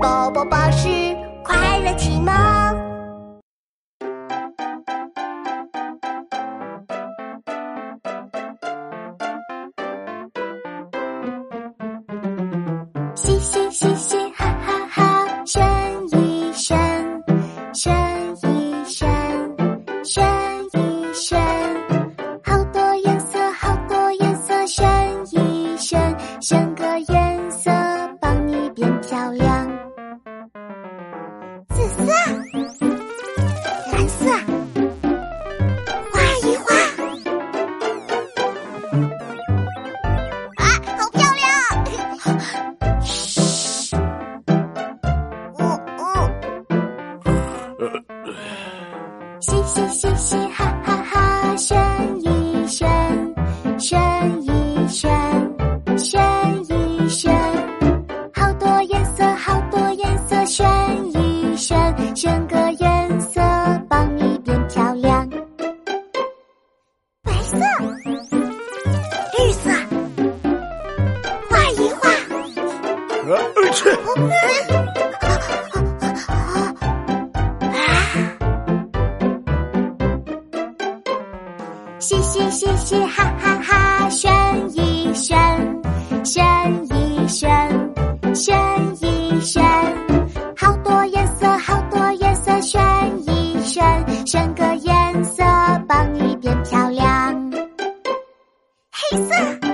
宝宝巴士快乐启蒙。嘻嘻嘻嘻哈哈哈，选一选，选一选，选一选，色，蓝色，画一画，啊，好漂亮！嘘，嗯嗯，嘻嘻嘻嘻呃，去！嘻嘻嘻嘻哈哈哈，选一选，选一选，选一选，好多颜色，好多颜色，选一选，选个颜色帮你变漂亮。黑色。